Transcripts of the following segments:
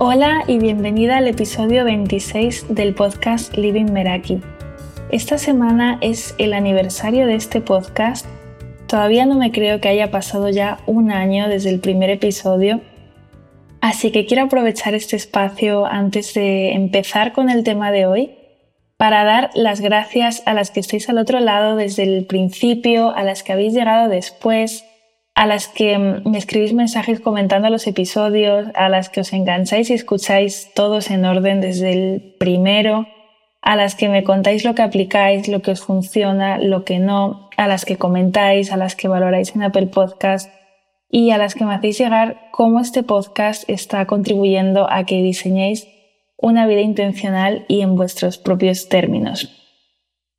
Hola y bienvenida al episodio 26 del podcast Living Meraki. Esta semana es el aniversario de este podcast. Todavía no me creo que haya pasado ya un año desde el primer episodio, así que quiero aprovechar este espacio antes de empezar con el tema de hoy para dar las gracias a las que estáis al otro lado desde el principio, a las que habéis llegado después, a las que me escribís mensajes comentando los episodios, a las que os engancháis y escucháis todos en orden desde el primero, a las que me contáis lo que aplicáis, lo que os funciona, lo que no, a las que comentáis, a las que valoráis en Apple Podcast y a las que me hacéis llegar cómo este podcast está contribuyendo a que diseñéis una vida intencional y en vuestros propios términos.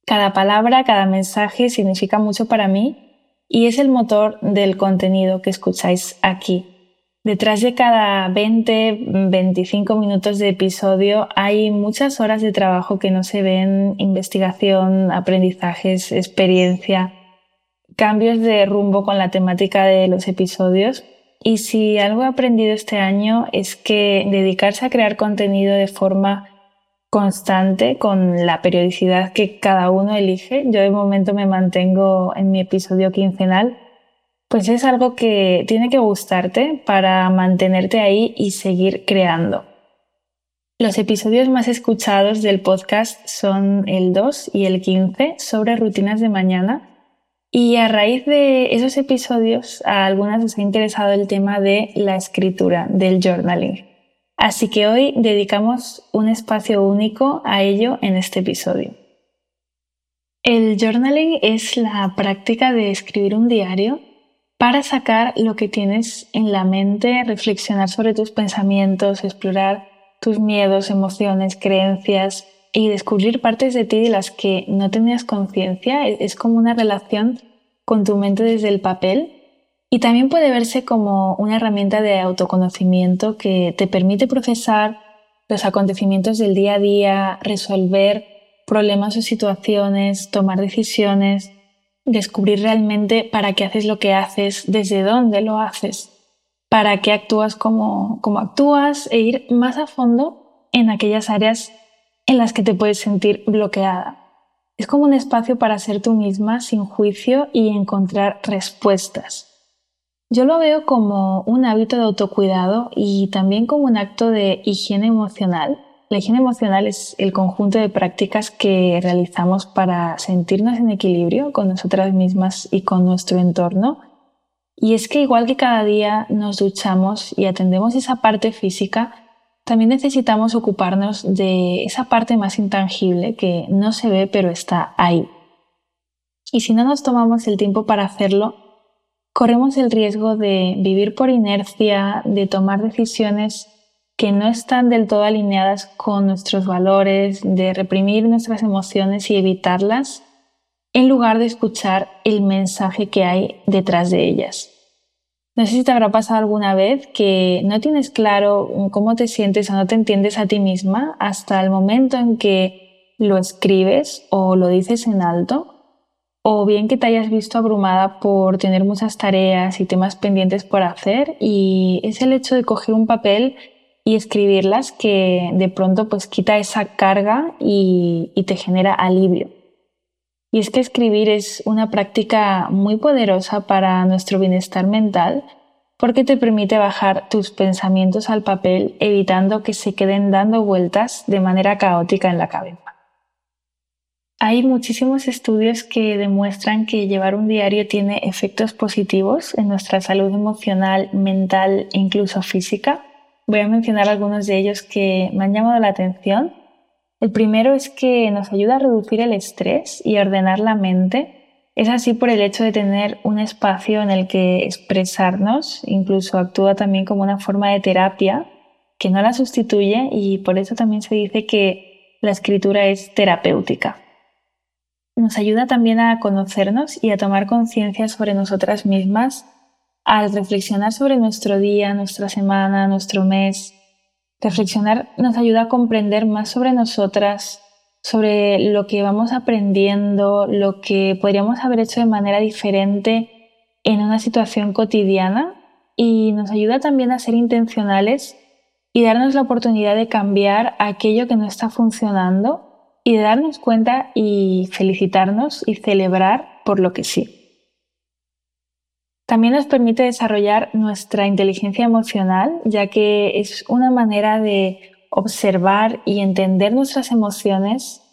Cada palabra, cada mensaje significa mucho para mí y es el motor del contenido que escucháis aquí. Detrás de cada 20, 25 minutos de episodio hay muchas horas de trabajo que no se ven, investigación, aprendizajes, experiencia, cambios de rumbo con la temática de los episodios. Y si algo he aprendido este año es que dedicarse a crear contenido de forma constante con la periodicidad que cada uno elige. Yo de momento me mantengo en mi episodio quincenal. Pues es algo que tiene que gustarte para mantenerte ahí y seguir creando. Los episodios más escuchados del podcast son el 2 y el 15 sobre rutinas de mañana. Y a raíz de esos episodios, a algunas les ha interesado el tema de la escritura, del journaling. Así que hoy dedicamos un espacio único a ello en este episodio. El journaling es la práctica de escribir un diario para sacar lo que tienes en la mente, reflexionar sobre tus pensamientos, explorar tus miedos, emociones, creencias y descubrir partes de ti de las que no tenías conciencia. Es como una relación con tu mente desde el papel y también puede verse como una herramienta de autoconocimiento que te permite procesar los acontecimientos del día a día, resolver problemas o situaciones, tomar decisiones, descubrir realmente para qué haces lo que haces, desde dónde lo haces, para qué actúas como, como actúas e ir más a fondo en aquellas áreas en las que te puedes sentir bloqueada. Es como un espacio para ser tú misma sin juicio y encontrar respuestas. Yo lo veo como un hábito de autocuidado y también como un acto de higiene emocional. La higiene emocional es el conjunto de prácticas que realizamos para sentirnos en equilibrio con nosotras mismas y con nuestro entorno. Y es que igual que cada día nos duchamos y atendemos esa parte física, también necesitamos ocuparnos de esa parte más intangible que no se ve pero está ahí. Y si no nos tomamos el tiempo para hacerlo, corremos el riesgo de vivir por inercia, de tomar decisiones que no están del todo alineadas con nuestros valores, de reprimir nuestras emociones y evitarlas, en lugar de escuchar el mensaje que hay detrás de ellas. No sé si te habrá pasado alguna vez que no tienes claro cómo te sientes o no te entiendes a ti misma hasta el momento en que lo escribes o lo dices en alto o bien que te hayas visto abrumada por tener muchas tareas y temas pendientes por hacer y es el hecho de coger un papel y escribirlas que de pronto pues quita esa carga y, y te genera alivio. Y es que escribir es una práctica muy poderosa para nuestro bienestar mental porque te permite bajar tus pensamientos al papel evitando que se queden dando vueltas de manera caótica en la cabeza. Hay muchísimos estudios que demuestran que llevar un diario tiene efectos positivos en nuestra salud emocional, mental e incluso física. Voy a mencionar algunos de ellos que me han llamado la atención. El primero es que nos ayuda a reducir el estrés y ordenar la mente. Es así por el hecho de tener un espacio en el que expresarnos, incluso actúa también como una forma de terapia que no la sustituye y por eso también se dice que la escritura es terapéutica nos ayuda también a conocernos y a tomar conciencia sobre nosotras mismas al reflexionar sobre nuestro día, nuestra semana, nuestro mes. Reflexionar nos ayuda a comprender más sobre nosotras, sobre lo que vamos aprendiendo, lo que podríamos haber hecho de manera diferente en una situación cotidiana y nos ayuda también a ser intencionales y darnos la oportunidad de cambiar aquello que no está funcionando y de darnos cuenta y felicitarnos y celebrar por lo que sí. También nos permite desarrollar nuestra inteligencia emocional, ya que es una manera de observar y entender nuestras emociones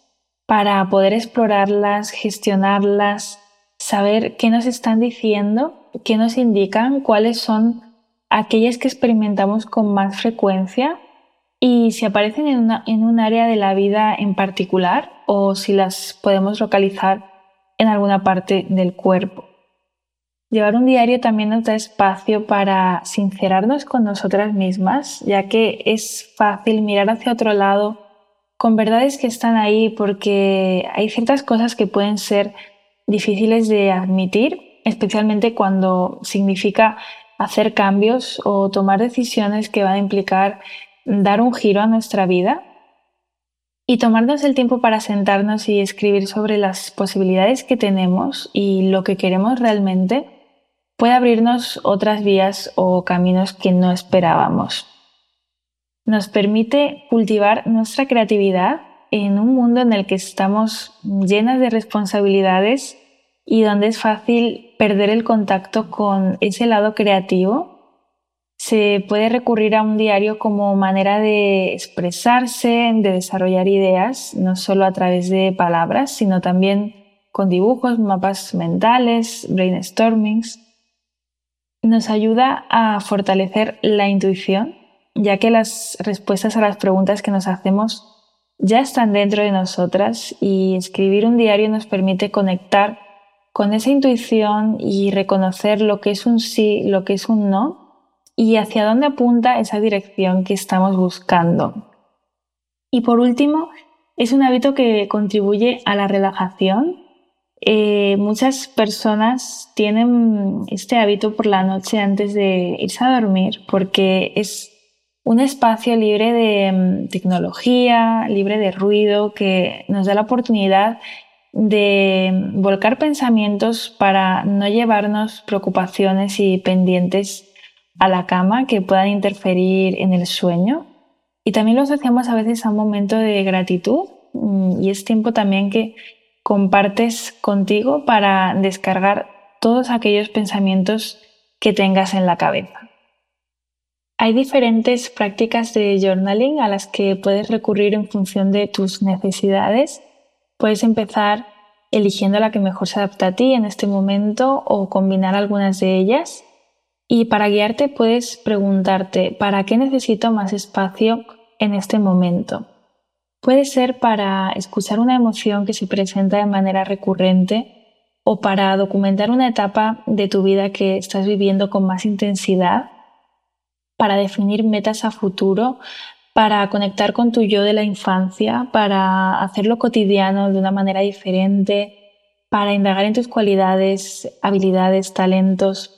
para poder explorarlas, gestionarlas, saber qué nos están diciendo, qué nos indican, cuáles son aquellas que experimentamos con más frecuencia y si aparecen en, en, un área de la vida en particular o si las podemos localizar en alguna parte del cuerpo. Llevar un diario también nos da espacio para sincerarnos con nosotras mismas, ya que es fácil mirar hacia otro lado con verdades que están ahí porque hay ciertas cosas que pueden ser difíciles de admitir, especialmente cuando significa hacer cambios o tomar decisiones que van a implicar dar un giro a nuestra vida y tomarnos el tiempo para sentarnos y escribir sobre las posibilidades que tenemos y lo que queremos realmente puede abrirnos otras vías o caminos que no esperábamos. Nos permite cultivar nuestra creatividad en un mundo en el que estamos llenas de responsabilidades y donde es fácil perder el contacto con ese lado creativo, se puede recurrir a un diario como manera de expresarse, de desarrollar ideas, no solo a través de palabras, sino también con dibujos, mapas mentales, brainstormings. Nos ayuda a fortalecer la intuición, ya que las respuestas a las preguntas que nos hacemos ya están dentro de nosotras y escribir un diario nos permite conectar con esa intuición y reconocer lo que es un sí, lo que es un no y hacia dónde apunta esa dirección que estamos buscando. Y por último, es un hábito que contribuye a la relajación. Eh, muchas personas tienen este hábito por la noche antes de irse a dormir porque es un espacio libre de mm, tecnología, libre de ruido, que nos da la oportunidad de volcar pensamientos para no llevarnos preocupaciones y pendientes a la cama que puedan interferir en el sueño. Y también lo asociamos a veces a un momento de gratitud mm, y es tiempo también que compartes contigo para descargar todos aquellos pensamientos que tengas en la cabeza. Hay diferentes prácticas de journaling a las que puedes recurrir en función de tus necesidades Puedes empezar eligiendo la que mejor se adapta a ti en este momento o combinar algunas de ellas. Y para guiarte puedes preguntarte, ¿para qué necesito más espacio en este momento? Puede ser para escuchar una emoción que se presenta de manera recurrente o para documentar una etapa de tu vida que estás viviendo con más intensidad, para definir metas a futuro, para conectar con tu yo de la infancia, para hacerlo cotidiano de una manera diferente, para indagar en tus cualidades, habilidades, talentos.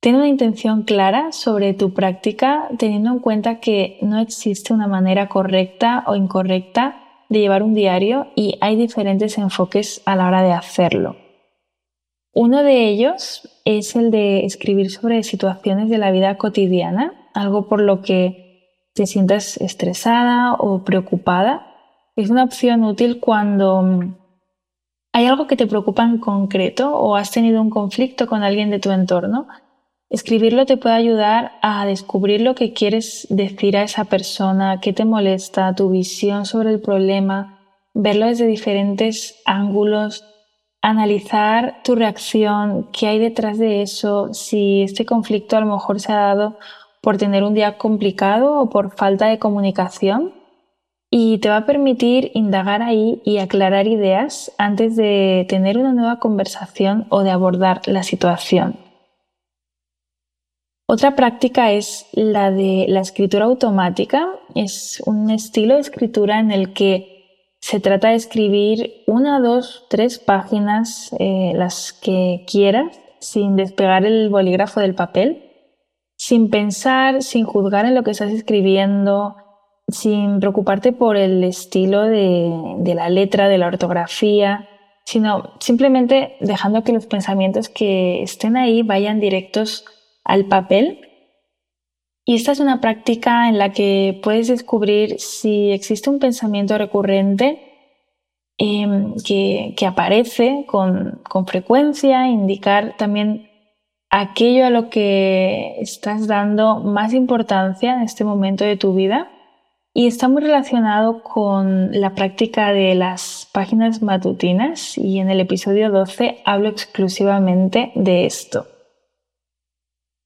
Ten una intención clara sobre tu práctica, teniendo en cuenta que no existe una manera correcta o incorrecta de llevar un diario y hay diferentes enfoques a la hora de hacerlo. Uno de ellos es el de escribir sobre situaciones de la vida cotidiana, algo por lo que te sientas estresada o preocupada, es una opción útil cuando mm, hay algo que te preocupa en concreto o has tenido un conflicto con alguien de tu entorno. Escribirlo te puede ayudar a descubrir lo que quieres decir a esa persona, qué te molesta, tu visión sobre el problema, verlo desde diferentes ángulos, analizar tu reacción, qué hay detrás de eso, si este conflicto a lo mejor se ha dado por tener un día complicado o por falta de comunicación y te va a permitir indagar ahí y aclarar ideas antes de tener una nueva conversación o de abordar la situación. Otra práctica es la de la escritura automática. Es un estilo de escritura en el que se trata de escribir una, dos, tres páginas, eh, las que quieras, sin despegar el bolígrafo del papel sin pensar, sin juzgar en lo que estás escribiendo, sin preocuparte por el estilo de, la letra, de la ortografía, sino simplemente dejando que los pensamientos que estén ahí vayan directos al papel. Y esta es una práctica en la que puedes descubrir si existe un pensamiento recurrente em, que, aparece con, con frecuencia, indicar también aquello a lo que estás dando más importancia en este momento de tu vida. Y está muy relacionado con la práctica de las páginas matutinas. Y en el episodio 12 hablo exclusivamente de esto.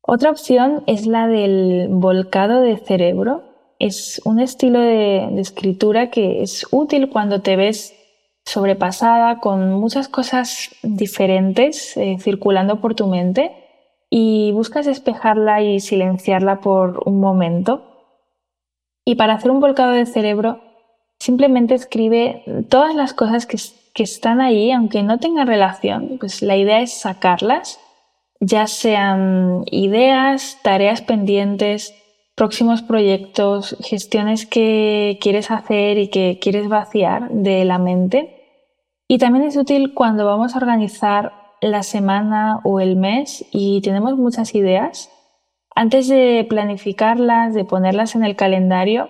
Otra opción es la del volcado de cerebro. Es un estilo de, escritura que es útil cuando te ves sobrepasada con muchas cosas diferentes eh, circulando por tu mente y buscas despejarla y silenciarla por un momento. Y para hacer un volcado de cerebro, simplemente escribe todas las cosas que, están ahí, aunque no tengan relación, pues la idea es sacarlas ya sean ideas, tareas pendientes, próximos proyectos, gestiones que quieres hacer y que quieres vaciar de la mente. Y también es útil cuando vamos a organizar la semana o el mes y tenemos muchas ideas. Antes de planificarlas, de ponerlas en el calendario,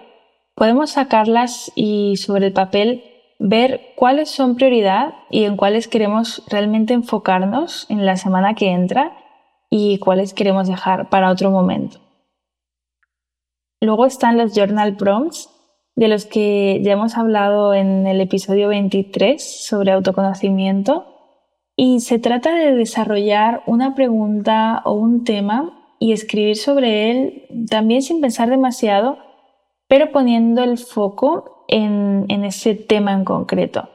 podemos sacarlas y sobre el papel ver cuáles son prioridad y en cuáles queremos realmente enfocarnos en la semana que entra y cuáles queremos dejar para otro momento. Luego están los journal prompts, de los que ya hemos hablado en el episodio 23 sobre autoconocimiento. Y se trata de desarrollar una pregunta o un tema y escribir sobre él también sin pensar demasiado, pero poniendo el foco en, en ese tema en concreto.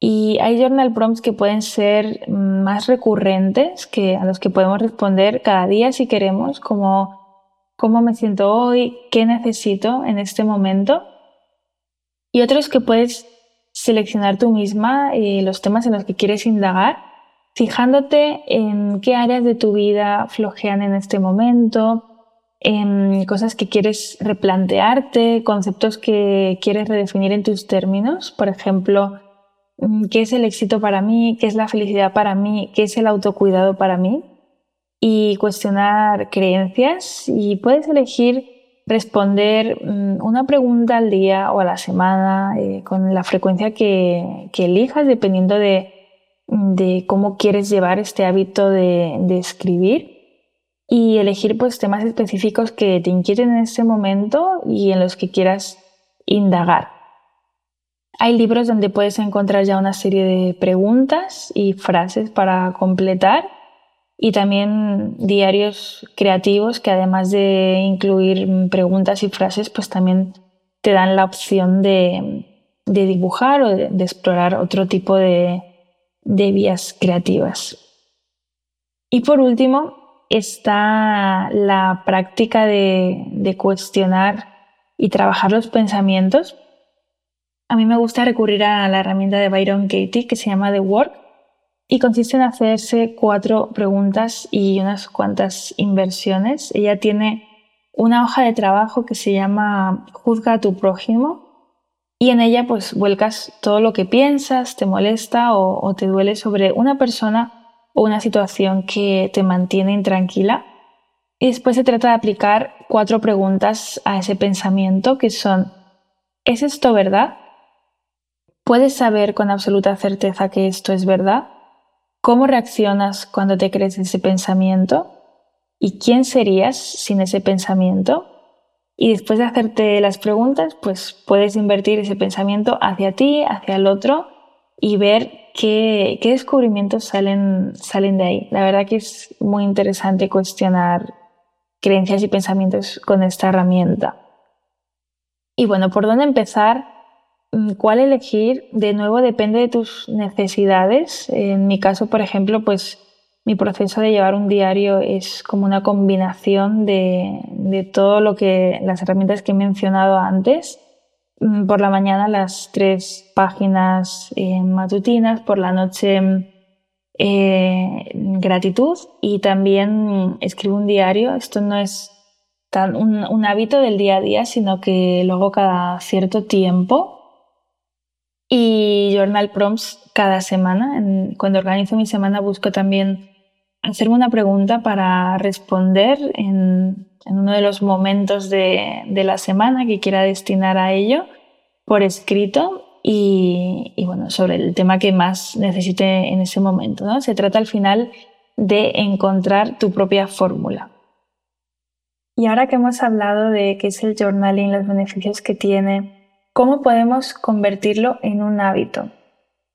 Y hay journal prompts que pueden ser más recurrentes, que, a los que podemos responder cada día si queremos, como cómo me siento hoy, qué necesito en este momento. Y otros que puedes seleccionar tú misma y los temas en los que quieres indagar, fijándote en qué áreas de tu vida flojean en este momento, en cosas que quieres replantearte, conceptos que quieres redefinir en tus términos. Por ejemplo, Mm, qué es el éxito para mí, qué es la felicidad para mí, qué es el autocuidado para mí y cuestionar creencias y puedes elegir responder mm, una pregunta al día o a la semana eh, con la frecuencia que, elijas dependiendo mm, de, cómo quieres llevar este hábito de, de, escribir y elegir pues temas específicos que te inquieten en ese momento y en los que quieras indagar. Hay libros donde puedes encontrar ya una serie de preguntas y frases para completar y también diarios creativos que además de incluir preguntas y frases, pues también te dan la opción de, dibujar o de, explorar otro tipo de, vías creativas. Y por último está la práctica de cuestionar y trabajar los pensamientos a mí me gusta recurrir a la herramienta de Byron Katie que se llama The Work y consiste en hacerse cuatro preguntas y unas cuantas inversiones. Ella tiene una hoja de trabajo que se llama Juzga a tu prójimo y en ella pues vuelcas todo lo que piensas, te molesta o, te duele sobre una persona o una situación que te mantiene intranquila. Y después se trata de aplicar cuatro preguntas a ese pensamiento que son ¿es esto verdad? ¿Puedes saber con absoluta certeza que esto es verdad? ¿Cómo reaccionas cuando te crees ese pensamiento? ¿Y quién serías sin ese pensamiento? Y después de hacerte las preguntas, pues puedes invertir ese pensamiento hacia ti, hacia el otro y ver qué, descubrimientos salen, salen de ahí. La verdad que es muy interesante cuestionar creencias y pensamientos con esta herramienta. Y bueno, ¿por dónde empezar? Mm, cuál elegir, de nuevo, depende de tus necesidades. En mi caso, por ejemplo, pues mi proceso de llevar un diario es como una combinación de, de todo lo que las herramientas que he mencionado antes. Mm, por la mañana las tres páginas eh, matutinas, por la noche eh, gratitud y también escribo un diario. Esto no es tan un, un hábito del día a día, sino que lo hago cada cierto tiempo y journal prompts cada semana. cuando organizo mi semana busco también hacerme una pregunta para responder en, uno de los momentos de, la semana que quiera destinar a ello por escrito y, bueno, sobre el tema que más necesite en ese momento. ¿no? Se trata al final de encontrar tu propia fórmula. Y ahora que hemos hablado de qué es el journaling, los beneficios que tiene, ¿cómo podemos convertirlo en un hábito?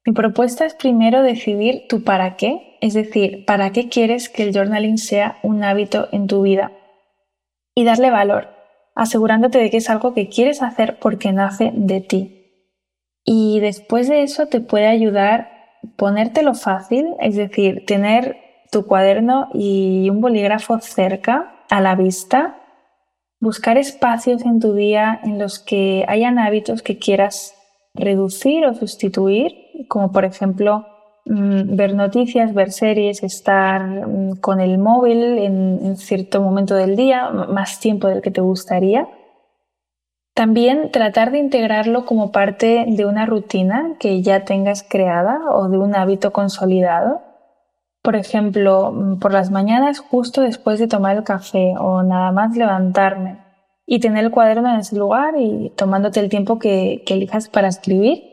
Mi propuesta es primero decidir tu para qué, es decir, para qué quieres que el journaling sea un hábito en tu vida y darle valor, asegurándote de que es algo que quieres hacer porque nace de ti. Y después de eso te puede ayudar ponértelo fácil, es decir, tener tu cuaderno y un bolígrafo cerca, a la vista, buscar espacios en tu día en los que hayan hábitos que quieras reducir o sustituir, como por ejemplo mm, ver noticias, ver series, estar mm, con el móvil en, cierto momento del día, más tiempo del que te gustaría. También tratar de integrarlo como parte de una rutina que ya tengas creada o de un hábito consolidado. Por ejemplo, mm, por las mañanas justo después de tomar el café o nada más levantarme y tener el cuaderno en ese lugar y tomándote el tiempo que, elijas para escribir.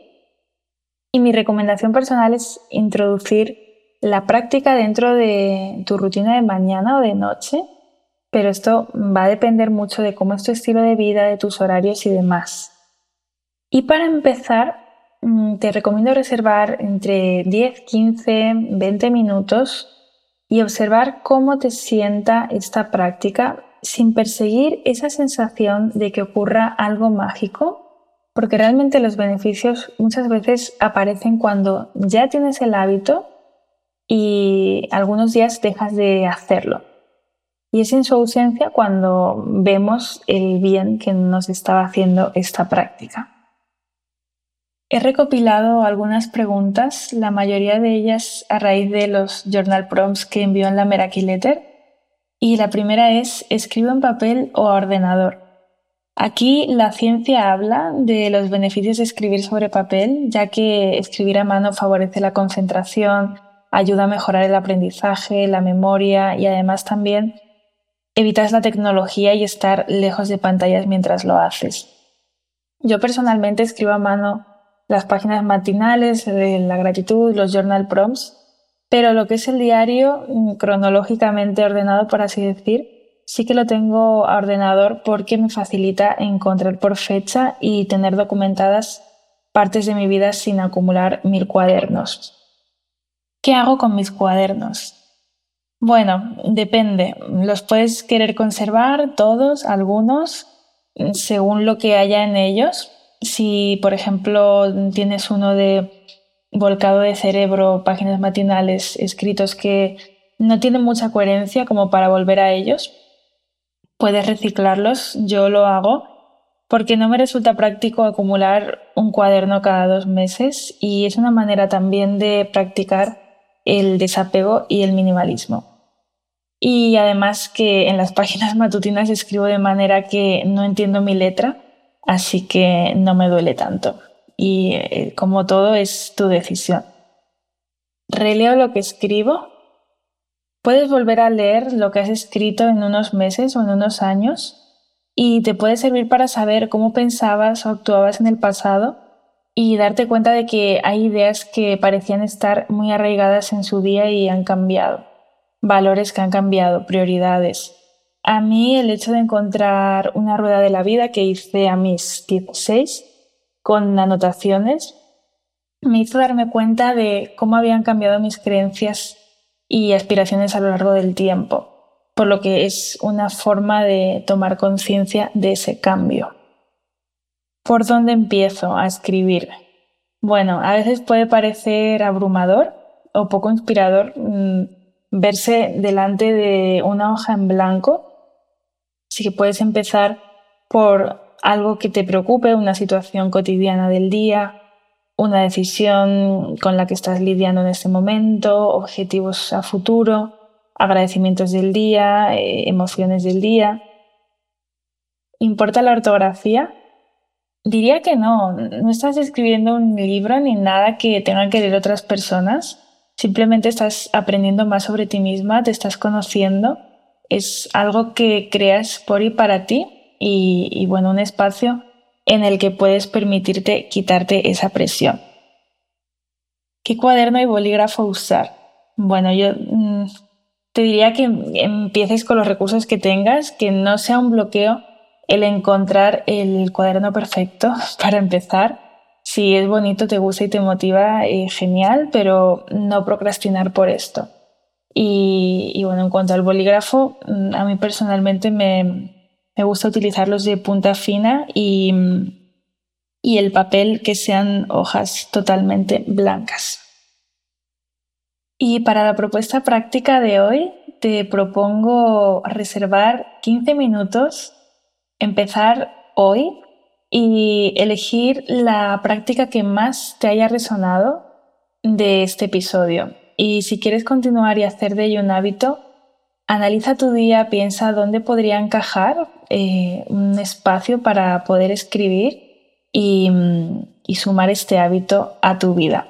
Y mi recomendación personal es introducir la práctica dentro de tu rutina de mañana o de noche, pero esto va a depender mucho de cómo es tu estilo de vida, de tus horarios y demás. Y para empezar, te recomiendo reservar entre 10, 15, 20 minutos y observar cómo te sienta esta práctica sin perseguir esa sensación de que ocurra algo mágico, porque realmente los beneficios muchas veces aparecen cuando ya tienes el hábito y algunos días dejas de hacerlo. Y es en su ausencia cuando vemos el bien que nos estaba haciendo esta práctica. He recopilado algunas preguntas, la mayoría de ellas a raíz de los journal prompts que envió en la Meraki Letter. Y la primera es, ¿escribo en papel o a ordenador? Aquí la ciencia habla de los beneficios de escribir sobre papel, ya que escribir a mano favorece la concentración, ayuda a mejorar el aprendizaje, la memoria y además también evitas la tecnología y estar lejos de pantallas mientras lo haces. Yo personalmente escribo a mano las páginas matinales, la gratitud, los journal prompts, pero lo que es el diario mm, cronológicamente ordenado, por así decir, sí que lo tengo a ordenador porque me facilita encontrar por fecha y tener documentadas partes de mi vida sin acumular mil cuadernos. ¿Qué hago con mis cuadernos? Bueno, depende. Los puedes querer conservar todos, algunos, según lo que haya en ellos, si, por ejemplo, tienes uno de volcado de cerebro, páginas matinales, escritos que no tienen mucha coherencia como para volver a ellos, puedes reciclarlos. Yo lo hago porque no me resulta práctico acumular un cuaderno cada dos meses y es una manera también de practicar el desapego y el minimalismo. Y además que en las páginas matutinas escribo de manera que no entiendo mi letra así que no me duele tanto. Y eh, como todo es tu decisión. Releo lo que escribo. Puedes volver a leer lo que has escrito en unos meses o en unos años y te puede servir para saber cómo pensabas o actuabas en el pasado y darte cuenta de que hay ideas que parecían estar muy arraigadas en su día y han cambiado, valores que han cambiado, prioridades. A mí el hecho de encontrar una rueda de la vida que hice a mis 16 con anotaciones me hizo darme cuenta de cómo habían cambiado mis creencias y aspiraciones a lo largo del tiempo, por lo que es una forma de tomar conciencia de ese cambio. ¿Por dónde empiezo a escribir? Bueno, a veces puede parecer abrumador o poco inspirador mm, verse delante de una hoja en blanco Así que puedes empezar por algo que te preocupe, una situación cotidiana del día, una decisión con la que estás lidiando en este momento, objetivos a futuro, agradecimientos del día, eh, emociones del día. ¿Importa la ortografía? Diría que no, no estás escribiendo un libro ni nada que tengan que leer otras personas, simplemente estás aprendiendo más sobre ti misma, te estás conociendo Es algo que creas por y para ti y, bueno, un espacio en el que puedes permitirte quitarte esa presión. ¿Qué cuaderno y bolígrafo usar? Bueno, yo mm, te diría que empieces con los recursos que tengas, que no sea un bloqueo el encontrar el cuaderno perfecto para empezar. Si es bonito, te gusta y te motiva, eh, genial, pero no procrastinar por esto. Y, bueno, en cuanto al bolígrafo, mm, a mí personalmente me, gusta utilizarlos de punta fina y, y el papel que sean hojas totalmente blancas. Y para la propuesta práctica de hoy, te propongo reservar 15 minutos, empezar hoy y elegir la práctica que más te haya resonado de este episodio. Y si quieres continuar y hacer de ello un hábito, analiza tu día, piensa dónde podría encajar eh, un espacio para poder escribir y, y sumar este hábito a tu vida.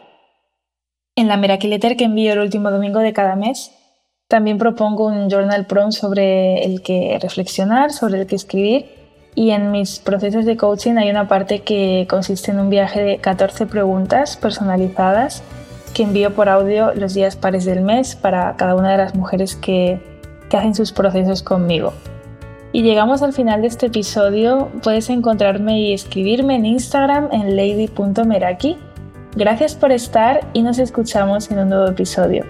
En la Miracle que envío el último domingo de cada mes, también propongo un journal prompt sobre el que reflexionar, sobre el que escribir. Y en mis procesos de coaching hay una parte que consiste en un viaje de 14 preguntas personalizadas que envío por audio los días pares del mes para cada una de las mujeres que, que hacen sus procesos conmigo. Y llegamos al final de este episodio. Puedes encontrarme y escribirme en Instagram en lady.meraki. Gracias por estar y nos escuchamos en un nuevo episodio.